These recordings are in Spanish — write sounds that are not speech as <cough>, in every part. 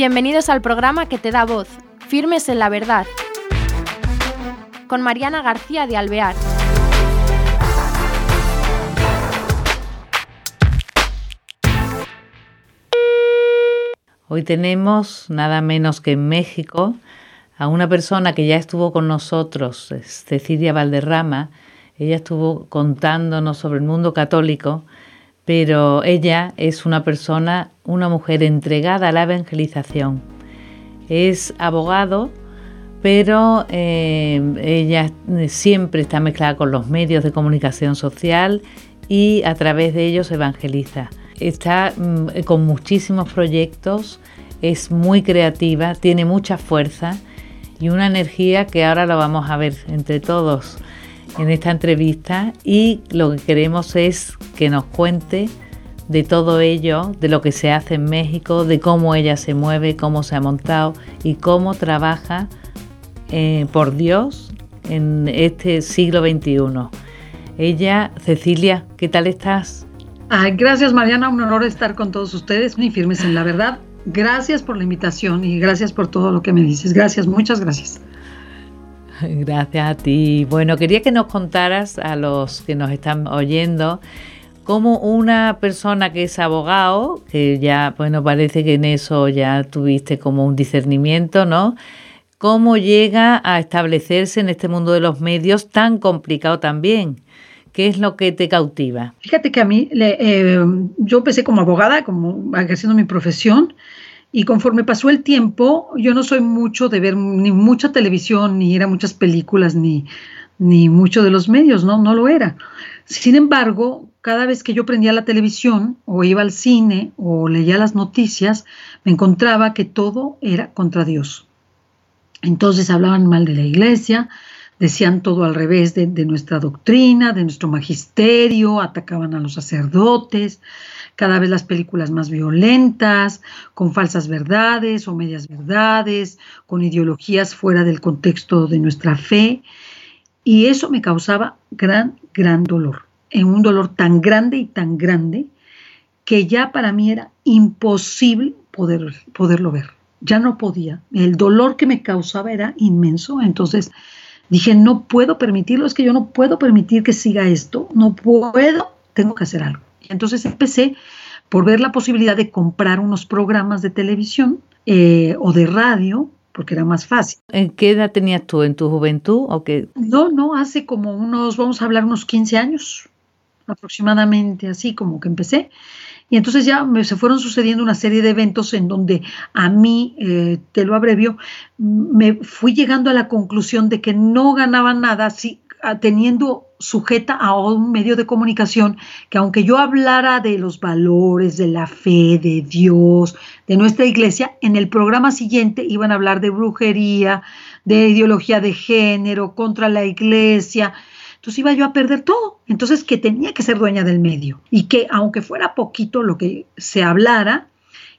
Bienvenidos al programa que te da voz, Firmes en la Verdad, con Mariana García de Alvear. Hoy tenemos nada menos que en México a una persona que ya estuvo con nosotros, Cecilia Valderrama. Ella estuvo contándonos sobre el mundo católico, pero ella es una persona, una mujer entregada a la evangelización. Es abogado, pero eh, ella siempre está mezclada con los medios de comunicación social y a través de ellos evangeliza está mm, con muchísimos proyectos, es muy creativa, tiene mucha fuerza y una energía que ahora lo vamos a ver entre todos en esta entrevista y lo que queremos es que nos cuente de todo ello, de lo que se hace en México, de cómo ella se mueve, cómo se ha montado y cómo trabaja eh, por Dios en este siglo XXI. Ella, Cecilia, ¿qué tal estás? gracias Mariana, un honor estar con todos ustedes, muy firmes en la verdad. Gracias por la invitación y gracias por todo lo que me dices. Gracias, muchas gracias. <laughs> Gracias a ti. Bueno, quería que nos contaras a los que nos están oyendo cómo una persona que es abogado, que ya, bueno, parece que en eso ya tuviste como un discernimiento, ¿no? ¿Cómo llega a establecerse en este mundo de los medios tan complicado también? ¿Qué es lo que te cautiva? Fíjate que a mí, eh, yo empecé como abogada, como ejerciendo mi profesión, y conforme pasó el tiempo, yo no soy mucho de ver ni mucha televisión, ni era muchas películas, ni, ni mucho de los medios, no, no lo era. Sin embargo, cada vez que yo prendía la televisión, o iba al cine, o leía las noticias, me encontraba que todo era contra Dios. Entonces hablaban mal de la iglesia, decían todo al revés de, nuestra doctrina, de nuestro magisterio, atacaban a los sacerdotes, cada vez las películas más violentas, con falsas verdades o medias verdades, con ideologías fuera del contexto de nuestra fe. Y eso me causaba gran, gran dolor, en un dolor tan grande y tan grande que ya para mí era imposible poder, poderlo ver. Ya no podía. El dolor que me causaba era inmenso. Entonces, Dije, no puedo permitirlo, es que yo no puedo permitir que siga esto, no puedo, tengo que hacer algo. Entonces empecé por ver la posibilidad de comprar unos programas de televisión eh, o de radio, porque era más fácil. ¿En qué edad tenías tú? ¿En tu juventud o qué? No, no, hace como unos, vamos a hablar, unos 15 años aproximadamente, así como que empecé. Y entonces ya me, se fueron sucediendo una serie de eventos en donde a mí, eh, te lo abrevio, me fui llegando a la conclusión de que no ganaba nada si, teniendo sujeta a un medio de comunicación que aunque yo hablara de los valores, de la fe, de Dios, de nuestra iglesia, en el programa siguiente iban a hablar de brujería, de ideología de género, contra la iglesia, entonces iba yo a perder todo. Entonces que tenía que ser dueña del medio y que aunque fuera poquito lo que se hablara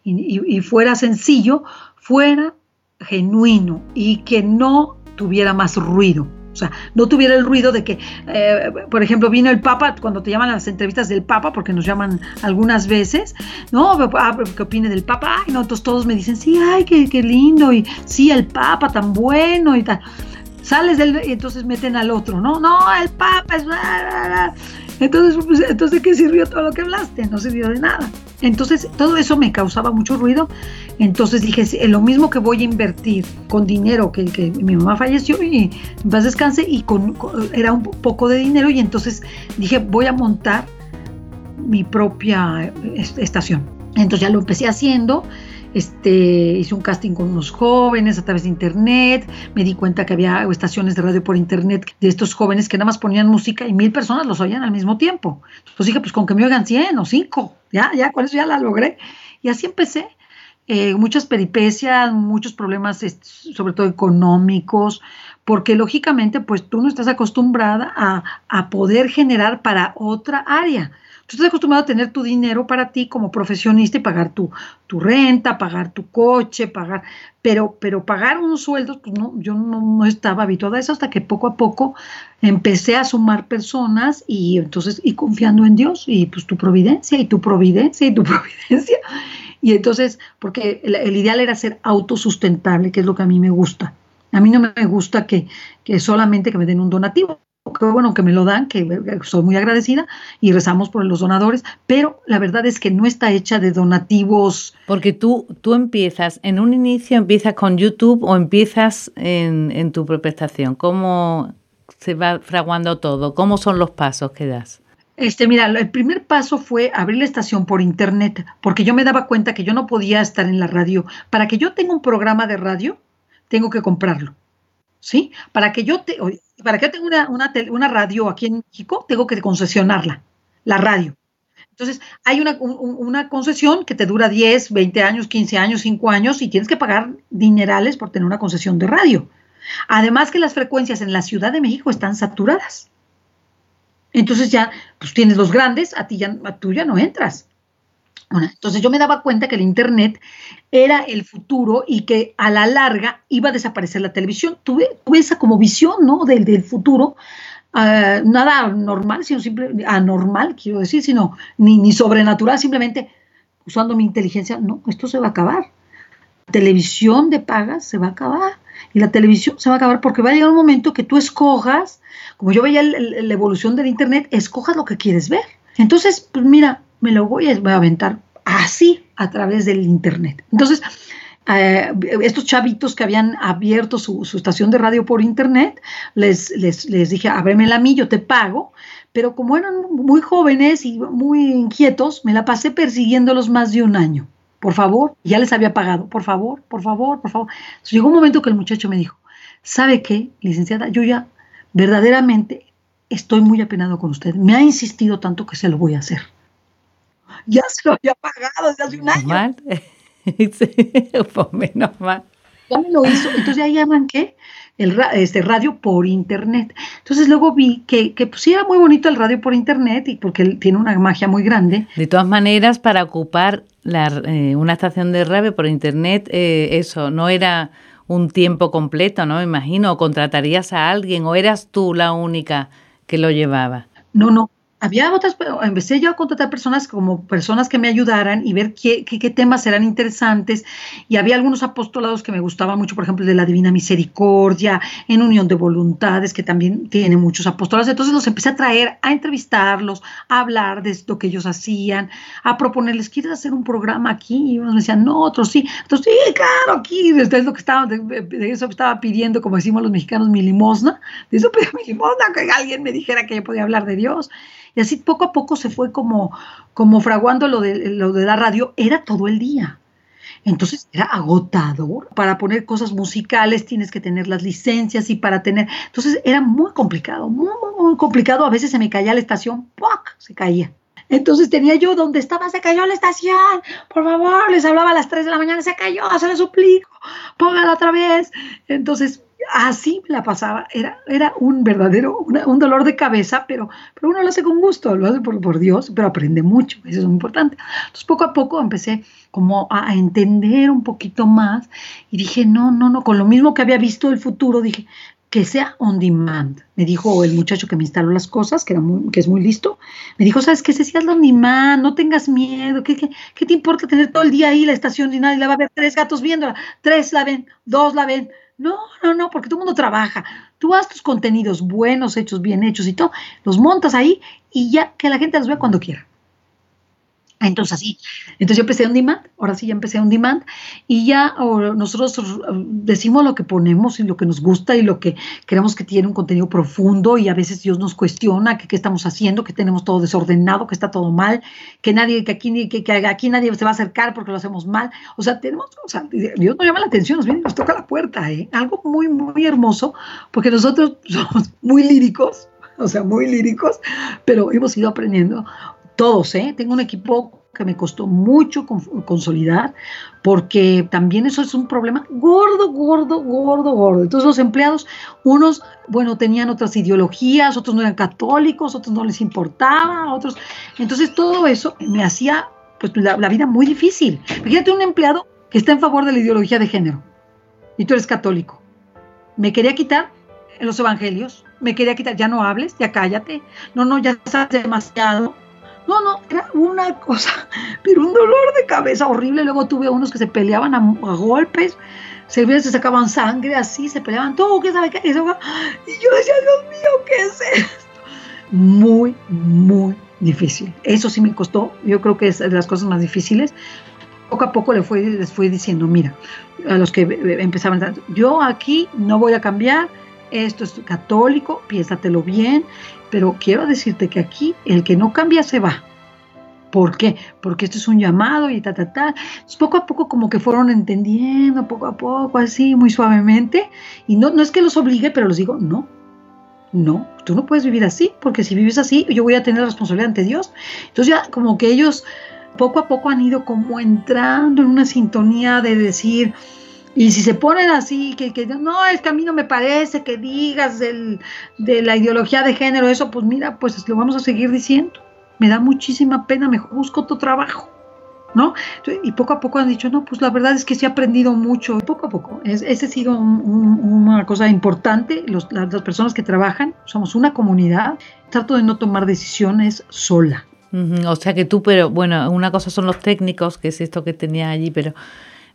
y, fuera sencillo, fuera genuino y que no tuviera más ruido. O sea, no tuviera el ruido de que, eh, por ejemplo, vino el Papa, cuando te llaman a las entrevistas del Papa, porque nos llaman algunas veces, ¿no? Ah, ¿Qué opine del Papa? Ay, no, entonces todos me dicen, sí, ay, qué, qué lindo, y sí, el Papa tan bueno y tal sales del y entonces meten al otro, ¿no? No, el Papa es... Entonces, pues, entonces, ¿qué sirvió todo lo que hablaste? No sirvió de nada. Entonces, todo eso me causaba mucho ruido. Entonces dije, lo mismo que voy a invertir con dinero que, mi mamá falleció y vas descanse y con, era un poco de dinero y entonces dije, voy a montar mi propia estación. Entonces ya lo empecé haciendo este, hice un casting con unos jóvenes a través de internet, me di cuenta que había estaciones de radio por internet de estos jóvenes que nada más ponían música y mil personas los oían al mismo tiempo. Entonces dije, pues con que me oigan 100 o 5, ya, ya, con eso ya la logré. Y así empecé. Eh, muchas peripecias, muchos problemas, sobre todo económicos, porque lógicamente pues tú no estás acostumbrada a, a poder generar para otra área. Tú estás acostumbrado a tener tu dinero para ti como profesionista y pagar tu, tu renta, pagar tu coche, pagar, pero, pero pagar unos sueldos, pues no, yo no, estaba habituada a eso hasta que poco a poco empecé a sumar personas y entonces, y confiando en Dios y pues tu providencia y tu providencia y tu <laughs> providencia. Y entonces, porque el ideal era ser autosustentable, que es lo que a mí me gusta. A mí no me gusta que, que solamente que me den un donativo que bueno que me lo dan, que soy muy agradecida y rezamos por los donadores, pero la verdad es que no está hecha de donativos. Porque tú, tú empiezas, en un inicio empiezas con YouTube o empiezas en, en tu propia estación. ¿Cómo se va fraguando todo? ¿Cómo son los pasos que das? Este, mira, el primer paso fue abrir la estación por internet, porque yo me daba cuenta que yo no podía estar en la radio. Para que yo tenga un programa de radio, tengo que comprarlo. ¿Sí? Para que yo te, para que yo tenga una, una, radio aquí en México, tengo que concesionarla, la radio. Entonces, hay una, una, concesión que te dura 10, 20 años, 15 años, 5 años y tienes que pagar dinerales por tener una concesión de radio. Además que las frecuencias en la Ciudad de México están saturadas. Entonces ya, pues tienes los grandes, a ti ya, a tú ya no entras. Bueno, entonces yo me daba cuenta que el Internet era el futuro y que a la larga iba a desaparecer la televisión. Tuve, esa como visión, ¿no? Del, del futuro. Uh, nada normal, sino simple, anormal, quiero decir, sino ni, ni sobrenatural, simplemente usando mi inteligencia, no, esto se va a acabar. Televisión de pagas se va a acabar. Y la televisión se va a acabar porque va a llegar un momento que tú escojas, como yo veía la evolución del Internet, escojas lo que quieres ver. Entonces, pues mira, me lo voy a, aventar así a través del Internet. Entonces, eh, estos chavitos que habían abierto su, estación de radio por Internet, les, les, les dije, ábremela a mí, yo te pago. Pero como eran muy jóvenes y muy inquietos, me la pasé persiguiéndolos más de un año. Por favor, ya les había pagado, por favor, por favor, por favor. Entonces, llegó un momento que el muchacho me dijo, ¿sabe qué, licenciada? Yo ya verdaderamente estoy muy apenado con usted. Me ha insistido tanto que se lo voy a hacer ya se lo había pagado desde hace un año. Mal. <laughs> pues menos mal. Ya me lo hizo. Entonces ahí arranqué el este radio por internet. Entonces luego vi que, que pues, sí era muy bonito el radio por internet y porque tiene una magia muy grande. De todas maneras, para ocupar la, eh, una estación de radio por internet, eh, eso no era un tiempo completo, ¿no? Me imagino, o contratarías a alguien o eras tú la única que lo llevaba. No, no, había otras, empecé yo a contratar personas como personas que me ayudaran y ver qué, qué, temas eran interesantes. Y había algunos apostolados que me gustaban mucho, por ejemplo, de la Divina Misericordia, en Unión de Voluntades, que también tiene muchos apostolados. Entonces los empecé a traer, a entrevistarlos, a hablar de lo que ellos hacían, a proponerles, ¿quieres hacer un programa aquí? Y unos me decían, no, otros sí. Entonces, sí, claro, aquí, desde lo que estaba, de, eso estaba pidiendo, como decimos los mexicanos, mi limosna. De eso pedía mi limosna, que alguien me dijera que yo podía hablar de Dios. Y así poco a poco se fue como, como fraguando lo de, lo de la radio, era todo el día. Entonces era agotador. Para poner cosas musicales tienes que tener las licencias y para tener... Entonces era muy complicado, muy, muy, complicado. A veces se me caía la estación, ¡puac! Se caía. Entonces tenía yo donde estaba, se cayó la estación, por favor, les hablaba a las 3 de la mañana, se cayó, se lo suplico, póngala otra vez. Entonces así la pasaba, era, era un verdadero, un dolor de cabeza, pero, pero uno lo hace con gusto, lo hace por, por, Dios, pero aprende mucho, eso es muy importante. Entonces poco a poco empecé como a, entender un poquito más y dije, no, no, no, con lo mismo que había visto el futuro, dije, que sea on demand. Me dijo el muchacho que me instaló las cosas, que, era muy, es muy listo, me dijo, ¿sabes qué? Si hazlo on demand, no tengas miedo, ¿qué, qué, te importa tener todo el día ahí la estación y nadie la va a ver? Tres gatos viéndola, tres la ven, dos la ven, no, no, no, porque todo mundo trabaja. Tú haz tus contenidos buenos, hechos, bien hechos y todo, los montas ahí y ya que la gente los vea cuando quiera. Entonces así, entonces yo empecé un demand, ahora sí ya empecé un demand y ya nosotros decimos lo que ponemos y lo que nos gusta y lo que creemos que tiene un contenido profundo y a veces Dios nos cuestiona que qué estamos haciendo, que tenemos todo desordenado, que está todo mal, que nadie, que aquí, que, que aquí nadie se va a acercar porque lo hacemos mal. O sea, tenemos, o sea, Dios nos llama la atención, nos viene nos toca la puerta, ¿eh? Algo muy, muy hermoso, porque nosotros <laughs> somos muy líricos, o sea, muy líricos, pero hemos ido aprendiendo todos, ¿eh? Tengo un equipo que me costó mucho consolidar, porque también eso es un problema gordo, gordo, gordo, gordo. Entonces los empleados, unos, bueno, tenían otras ideologías, otros no eran católicos, otros no les importaba, otros... Entonces todo eso me hacía pues la, la vida muy difícil. Fíjate un empleado que está en favor de la ideología de género y tú eres católico. Me quería quitar los evangelios, me quería quitar, ya no hables, ya cállate, no, no, ya sabes demasiado, No, no, era una cosa, <laughs> pero un dolor de cabeza horrible. Luego tuve unos que se peleaban a, golpes, se, se sacaban sangre así, se peleaban todo, ¿qué sabe qué? <gasps> Y yo decía, Dios mío, ¿qué es esto? Muy, muy difícil. Eso sí me costó, yo creo que es de las cosas más difíciles. Poco a poco les fui, les fui diciendo, mira, a los que empezaban, yo aquí no voy a cambiar, esto es católico, piénsatelo bien, pero quiero decirte que aquí el que no cambia se va. ¿Por qué? Porque esto es un llamado y ta, ta, ta. poco a poco como que fueron entendiendo, poco a poco, así, muy suavemente. Y no, no es que los obligue, pero les digo, no, no, tú no puedes vivir así, porque si vives así, yo voy a tener responsabilidad ante Dios. Entonces ya como que ellos poco a poco han ido como entrando en una sintonía de decir, y si se ponen así, que, que no, es que a mí no me parece que digas de la ideología de género, eso, pues mira, pues lo vamos a seguir diciendo. Me da muchísima pena, mejor busco otro trabajo. ¿No? Y poco a poco han dicho, no, pues la verdad es que sí he aprendido mucho, poco a poco. Es, ese ha sido una cosa importante. las, las, personas que trabajan, somos una comunidad. Trato de no tomar decisiones sola. O sea que tú, pero bueno, una cosa son los técnicos, que es esto que tenía allí, pero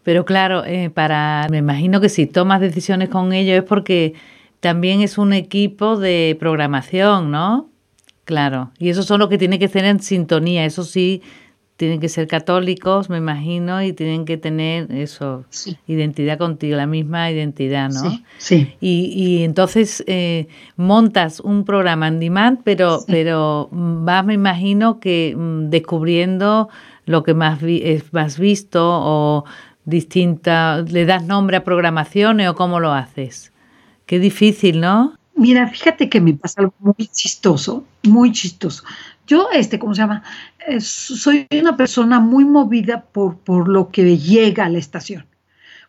pero claro, eh, para, me imagino que si tomas decisiones con ellos es porque también es un equipo de programación, ¿no? Claro, y esos son los que tienen que estar en sintonía, eso sí, tienen que ser católicos, me imagino, y tienen que tener eso, identidad contigo, la misma identidad, ¿no? Sí. sí. Y, y entonces eh, montas un programa en demand, pero, pero vas, me imagino, que mm, descubriendo lo que más, es más visto o distinta, le das nombre a programaciones o cómo lo haces? Qué difícil, ¿no? Mira, fíjate que me pasa algo muy chistoso, muy chistoso. Yo, este, ¿cómo se llama? Eh, soy una persona muy movida por, por lo que llega a la estación,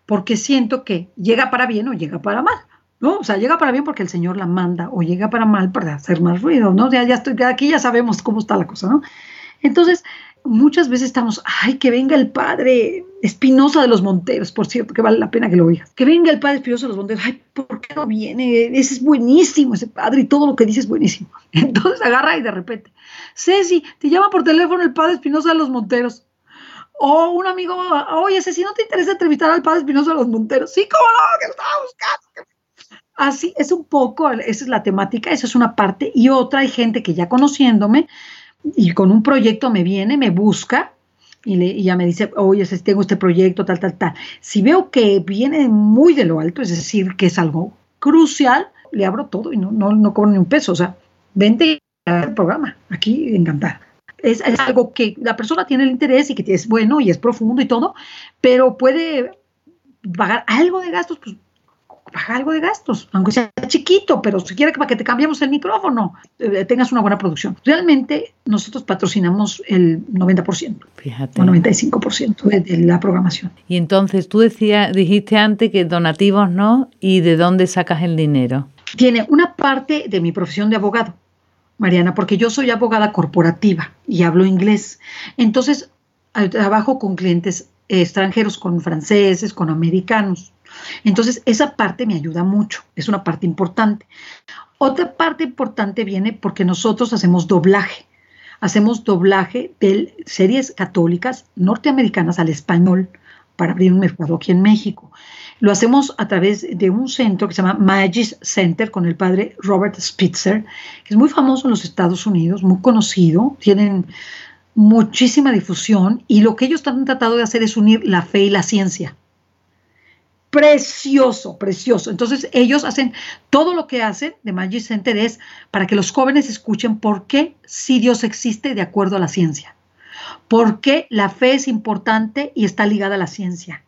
porque siento que llega para bien o llega para mal. ¿no? O sea, llega para bien porque el Señor la manda, o llega para mal para hacer más ruido, ¿no? Ya, ya estoy, aquí ya sabemos cómo está la cosa, ¿no? Entonces, muchas veces estamos, ay, que venga el padre Espinosa de los Monteros, por cierto, que vale la pena que lo oigas. Que venga el padre Espinosa de los Monteros, ay, ¿por qué no viene? Ese es buenísimo, ese padre, y todo lo que dice es buenísimo. <laughs> Entonces agarra y de repente, Ceci, te llama por teléfono el padre Espinosa de los Monteros. O un amigo, oye, Ceci, ¿no te interesa entrevistar al padre Espinosa de los Monteros? Sí, cómo no, que lo estaba buscando. Así es un poco, esa es la temática, esa es una parte. Y otra, hay gente que ya conociéndome, y con un proyecto me viene, me busca y, le, ya me dice, oye, tengo este proyecto, tal, tal, tal. Si veo que viene muy de lo alto, es decir, que es algo crucial, le abro todo y no, no, no cobro ni un peso. O sea, vente al programa, aquí encantada. Es, es, algo que la persona tiene el interés y que es bueno y es profundo y todo, pero puede pagar algo de gastos, pues baja algo de gastos, aunque sea chiquito, pero si quiere para que te cambiemos el micrófono, eh, tengas una buena producción. Realmente nosotros patrocinamos el 90%, Fíjate. o 95% de, de, la programación. Y entonces tú decía, dijiste antes que donativos no, ¿y de dónde sacas el dinero? Tiene una parte de mi profesión de abogado, Mariana, porque yo soy abogada corporativa y hablo inglés. Entonces, trabajo con clientes extranjeros, con franceses, con americanos. Entonces, esa parte me ayuda mucho, es una parte importante. Otra parte importante viene porque nosotros hacemos doblaje. Hacemos doblaje de series católicas norteamericanas al español para abrir un mercado aquí en México. Lo hacemos a través de un centro que se llama Magis Center con el padre Robert Spitzer, que es muy famoso en los Estados Unidos, muy conocido, tienen muchísima difusión y lo que ellos han tratado de hacer es unir la fe y la ciencia precioso, precioso. Entonces ellos hacen todo lo que hacen de Magic Center es para que los jóvenes escuchen por qué si Dios existe de acuerdo a la ciencia, por qué la fe es importante y está ligada a la ciencia.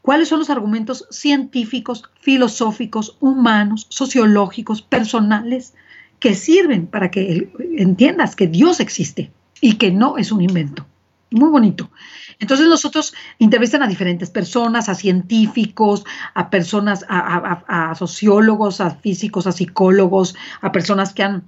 ¿Cuáles son los argumentos científicos, filosóficos, humanos, sociológicos, personales que sirven para que entiendas que Dios existe y que no es un invento? Muy bonito. Entonces nosotros entrevistan a diferentes personas, a científicos, a personas, a, sociólogos, a físicos, a psicólogos, a personas que han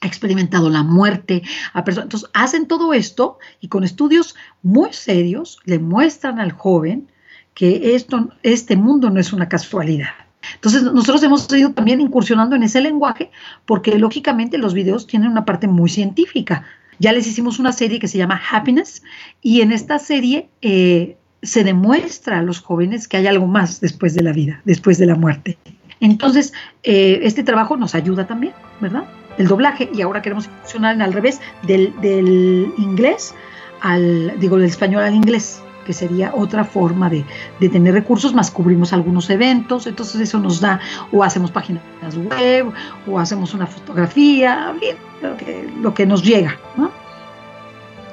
experimentado la muerte, a personas. Entonces hacen todo esto y con estudios muy serios le muestran al joven que esto, este mundo no es una casualidad. Entonces nosotros hemos ido también incursionando en ese lenguaje porque lógicamente los videos tienen una parte muy científica Ya les hicimos una serie que se llama Happiness y en esta serie eh, se demuestra a los jóvenes que hay algo más después de la vida, después de la muerte. Entonces, eh, este trabajo nos ayuda también, ¿verdad? El doblaje y ahora queremos funcionar al revés del, del inglés al, digo, del español al inglés que sería otra forma de, tener recursos, más cubrimos algunos eventos, entonces eso nos da, o hacemos páginas web, o hacemos una fotografía, bien, lo que, lo que nos llega, ¿no?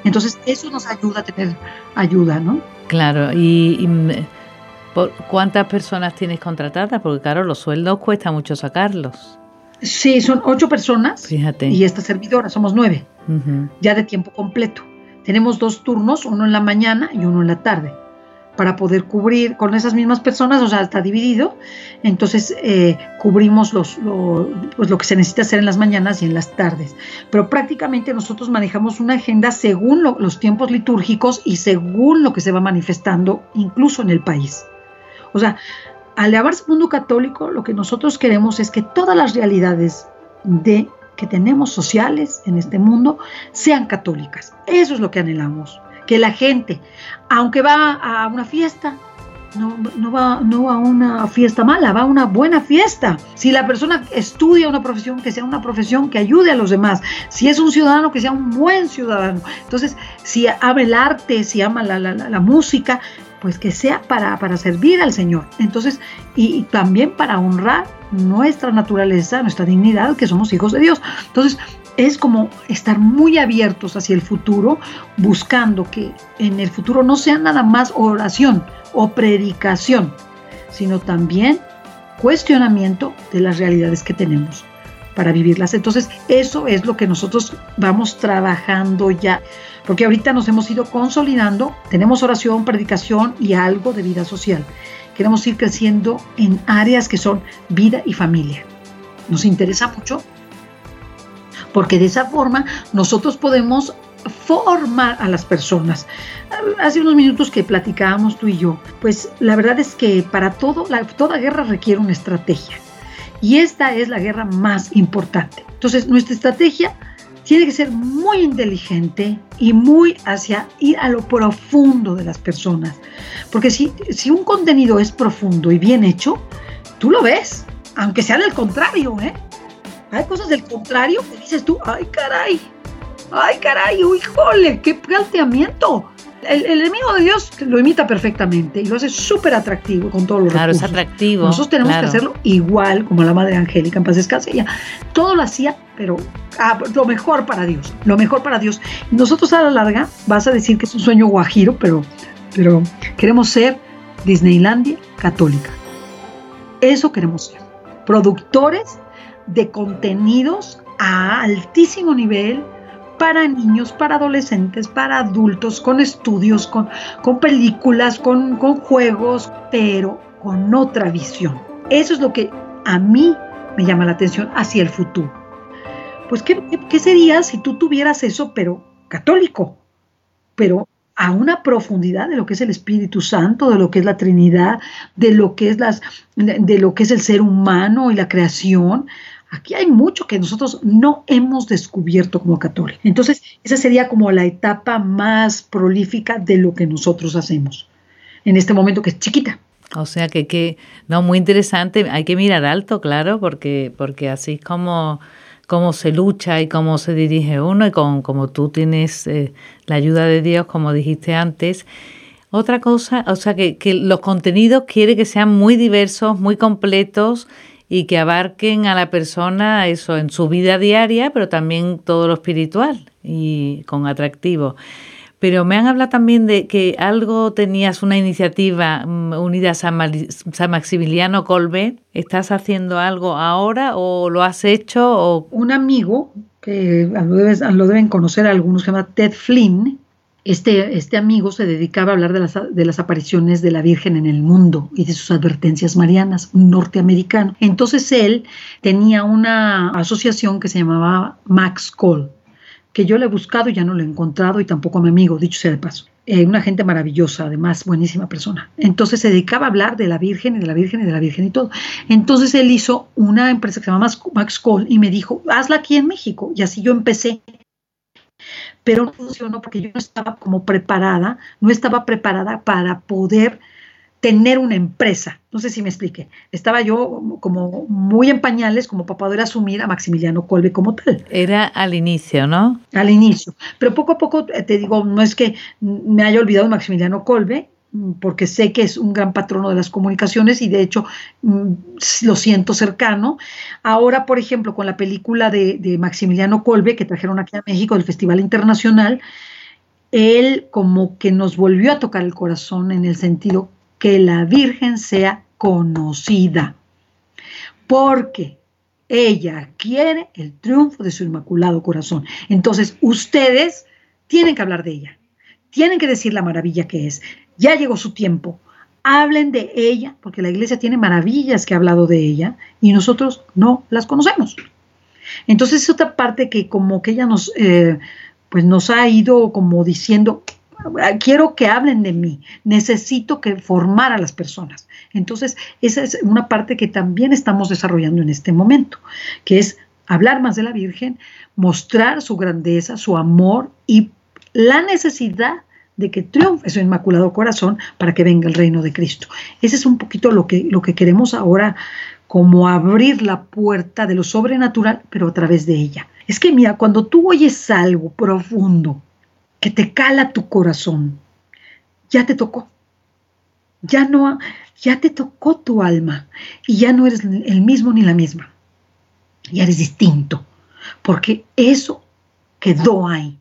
Entonces eso nos ayuda a tener ayuda, ¿no? Claro, y, ¿cuántas personas tienes contratadas? Porque claro, los sueldos cuesta mucho sacarlos. Sí, son ocho personas. Fíjate. Y esta servidora, somos nueve, ya de tiempo completo. Tenemos dos turnos, uno en la mañana y uno en la tarde, para poder cubrir con esas mismas personas, o sea, está dividido. Entonces, eh, cubrimos los, lo, pues lo que se necesita hacer en las mañanas y en las tardes. Pero prácticamente nosotros manejamos una agenda según los tiempos litúrgicos y según lo que se va manifestando, incluso en el país. O sea, al llamarse mundo católico, lo que nosotros queremos es que todas las realidades de que tenemos sociales en este mundo sean católicas. Eso es lo que anhelamos. Que la gente, aunque va a una fiesta, no, no, va, no a una fiesta mala, va a una buena fiesta. Si la persona estudia una profesión, que sea una profesión que ayude a los demás. Si es un ciudadano, que sea un buen ciudadano. Entonces, si ama el arte, si ama la, la música, pues que sea para, para servir al Señor. Entonces, y, también para honrar nuestra naturaleza, nuestra dignidad, que somos hijos de Dios. Entonces, es como estar muy abiertos hacia el futuro, buscando que en el futuro no sea nada más oración o predicación, sino también cuestionamiento de las realidades que tenemos para vivirlas. Entonces, eso es lo que nosotros vamos trabajando ya, porque ahorita nos hemos ido consolidando, tenemos oración, predicación y algo de vida social. Queremos ir creciendo en áreas que son vida y familia. Nos interesa mucho porque de esa forma nosotros podemos formar a las personas. Hace unos minutos que platicábamos tú y yo, pues la verdad es que para todo, toda guerra requiere una estrategia. Y esta es la guerra más importante. Entonces, nuestra estrategia tiene que ser muy inteligente y muy hacia ir a lo profundo de las personas. Porque si, si un contenido es profundo y bien hecho, tú lo ves, aunque sea del contrario, ¿eh? Hay cosas del contrario que dices tú, ay caray, ay caray, híjole, qué planteamiento el, enemigo de Dios lo imita perfectamente y lo hace súper atractivo con todos los Claro, es atractivo. Nosotros tenemos que hacerlo igual como la madre Angélica en paz descanse. Ella todo lo hacía, pero ah, lo mejor para Dios, lo mejor para Dios. nosotros a la larga vas a decir que es un sueño guajiro, pero, pero queremos ser Disneylandia católica. Eso queremos ser. Productores de contenidos a altísimo nivel para niños, para adolescentes, para adultos, con estudios, con, con películas, con, juegos, pero con otra visión. Eso es lo que a mí me llama la atención hacia el futuro. Pues, ¿qué, ¿qué, sería si tú tuvieras eso, pero católico? Pero a una profundidad de lo que es el Espíritu Santo, de lo que es la Trinidad, de lo que es las, de lo que es el ser humano y la creación, Aquí hay mucho que nosotros no hemos descubierto como católicos. Entonces, esa sería como la etapa más prolífica de lo que nosotros hacemos en este momento que es chiquita. O sea que, que no, muy interesante. Hay que mirar alto, claro, porque, porque así es como, como se lucha y cómo se dirige uno y con, como tú tienes eh, la ayuda de Dios, como dijiste antes. Otra cosa, o sea que, que los contenidos quiere que sean muy diversos, muy completos y que abarquen a la persona eso en su vida diaria, pero también todo lo espiritual y con atractivo. Pero me han hablado también de que algo tenías una iniciativa mm, unida a San, Maximiliano Colbe. ¿Estás haciendo algo ahora o lo has hecho? O... Un amigo que lo, lo deben conocer algunos, se llama Ted Flynn, este, este, amigo se dedicaba a hablar de las, de las, apariciones de la Virgen en el mundo y de sus advertencias marianas, un norteamericano. Entonces él tenía una asociación que se llamaba Max Cole, que yo le he buscado y ya no lo he encontrado y tampoco a mi amigo, dicho sea de paso. Eh, una gente maravillosa, además, buenísima persona. Entonces se dedicaba a hablar de la Virgen y de la Virgen y de la Virgen y todo. Entonces él hizo una empresa que se llama Max Cole y me dijo, hazla aquí en México. Y así yo empecé Pero no funcionó porque yo no estaba como preparada, no estaba preparada para poder tener una empresa. No sé si me explique. Estaba yo como muy en pañales como para poder asumir a Maximiliano Colbe como tal. Era al inicio, ¿no? Al inicio. Pero poco a poco, eh, te digo, no es que me haya olvidado de Maximiliano Colbe, porque sé que es un gran patrono de las comunicaciones y de hecho mm, lo siento cercano. Ahora, por ejemplo, con la película de, de Maximiliano Colbe que trajeron aquí a México del Festival Internacional, él como que nos volvió a tocar el corazón en el sentido que la Virgen sea conocida, porque ella quiere el triunfo de su inmaculado corazón. Entonces, ustedes tienen que hablar de ella, tienen que decir la maravilla que es. Ya llegó su tiempo. Hablen de ella, porque la iglesia tiene maravillas que ha hablado de ella y nosotros no las conocemos. Entonces es otra parte que como que ella nos, eh, pues nos ha ido como diciendo, quiero que hablen de mí, necesito que formar a las personas. Entonces, esa es una parte que también estamos desarrollando en este momento, que es hablar más de la Virgen, mostrar su grandeza, su amor y la necesidad de que triunfe su inmaculado corazón para que venga el reino de Cristo. Ese es un poquito lo que, lo que queremos ahora, como abrir la puerta de lo sobrenatural, pero a través de ella. Es que mira, cuando tú oyes algo profundo, que te cala tu corazón. Ya te tocó. Ya no, ya te tocó tu alma y ya no eres el mismo ni la misma. Ya eres distinto, porque eso quedó ahí.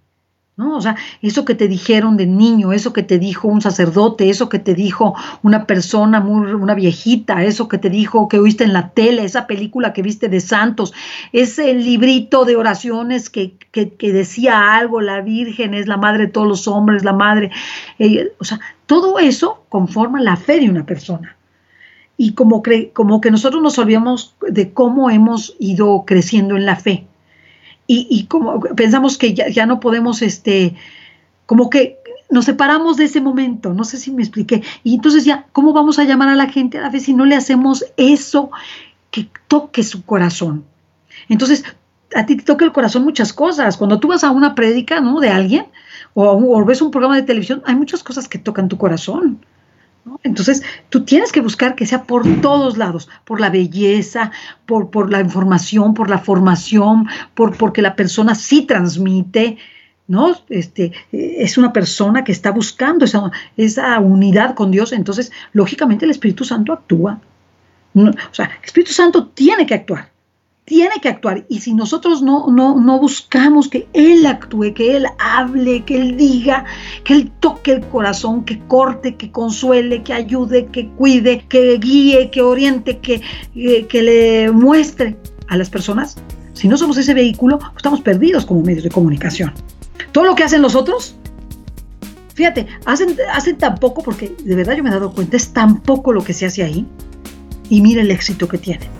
¿No? O sea, eso que te dijeron de niño, eso que te dijo un sacerdote, eso que te dijo una persona, muy, una viejita, eso que te dijo que oíste en la tele, esa película que viste de santos, ese librito de oraciones que, decía algo, la Virgen es la madre de todos los hombres, la madre, eh, o sea, todo eso conforma la fe de una persona. Y como, como que nosotros nos olvidamos de cómo hemos ido creciendo en la fe y, como pensamos que ya, no podemos, este, como que nos separamos de ese momento, no sé si me expliqué. Y entonces ya, ¿cómo vamos a llamar a la gente a la vez si no le hacemos eso que toque su corazón? Entonces, a ti te toca el corazón muchas cosas. Cuando tú vas a una prédica, ¿no? De alguien, o, o ves un programa de televisión, hay muchas cosas que tocan tu corazón. Entonces, tú tienes que buscar que sea por todos lados, por la belleza, por, por la información, por la formación, por, porque la persona sí transmite, ¿no? Este, es una persona que está buscando esa, esa unidad con Dios, entonces, lógicamente, el Espíritu Santo actúa. o sea, el Espíritu Santo tiene que actuar tiene que actuar. Y si nosotros no, no, no buscamos que Él actúe, que Él hable, que Él diga, que Él toque el corazón, que corte, que consuele, que ayude, que cuide, que guíe, que oriente, que, eh, que le muestre a las personas, si no somos ese vehículo, estamos perdidos como medios de comunicación. Todo lo que hacen los otros, fíjate, hacen, hacen porque de verdad yo me he dado cuenta, es tan poco lo que se hace ahí, y mira el éxito que tienen.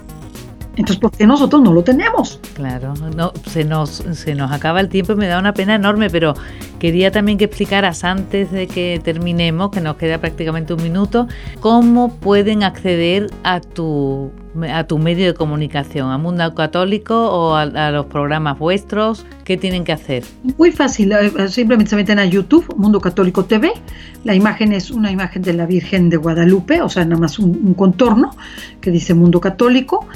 Entonces, ¿por qué nosotros no lo tenemos? Claro, no, se, nos, se nos acaba el tiempo y me da una pena enorme, pero quería también que explicaras antes de que terminemos, que nos queda prácticamente un minuto, cómo pueden acceder a tu a tu medio de comunicación, a Mundo Católico o a, los programas vuestros? ¿Qué tienen que hacer? Muy fácil, eh, simplemente se meten a YouTube, Mundo Católico TV. La imagen es una imagen de la Virgen de Guadalupe, o sea, nada más un, contorno que dice Mundo Católico.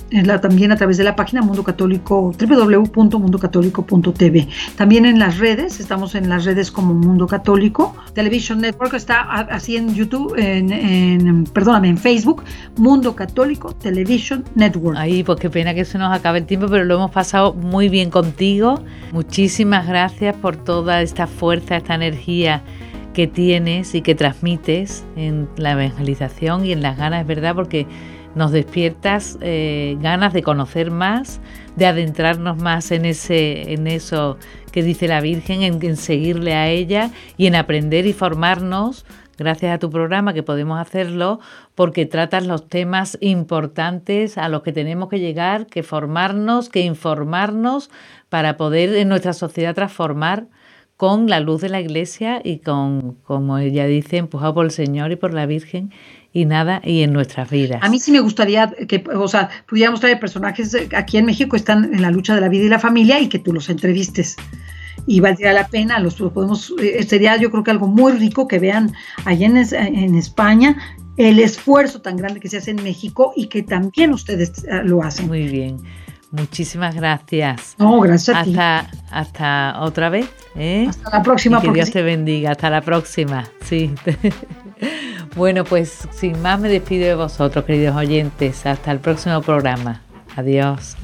también a través de la página Mundo Católico, www.mundocatólico.tv. También en las redes, estamos en las redes como Mundo Católico. Television Network está así en YouTube, en, en perdóname, en Facebook, Mundo Católico Television Network. Ahí, pues qué pena que se nos acabe el tiempo, pero lo hemos pasado muy bien contigo. Muchísimas gracias por toda esta fuerza, esta energía que tienes y que transmites en la evangelización y en las ganas, ¿verdad? Porque nos despiertas eh, ganas de conocer más, de adentrarnos más en ese, en eso que dice la Virgen, en seguirle a ella y en aprender y formarnos gracias a tu programa que podemos hacerlo porque tratas los temas importantes a los que tenemos que llegar, que formarnos, que informarnos para poder en nuestra sociedad transformar con la luz de la iglesia y con, como ella dice, empujado por el Señor y por la Virgen y nada, y en nuestras vidas. A mí sí me gustaría que, o sea, pudiéramos traer personajes aquí en México que están en la lucha de la vida y la familia y que tú los entrevistes y valdría la pena, los podemos, eh, sería yo creo que algo muy rico que vean allá en, en España el esfuerzo tan grande que se hace en México y que también ustedes eh, lo hacen. Muy bien. Muchísimas gracias. No, gracias a ti. Hasta otra vez. ¿eh? Hasta la próxima. que Dios te bendiga. Hasta la próxima. Sí. <laughs> bueno, pues sin más me despido de vosotros, queridos oyentes. Hasta el próximo programa. Adiós.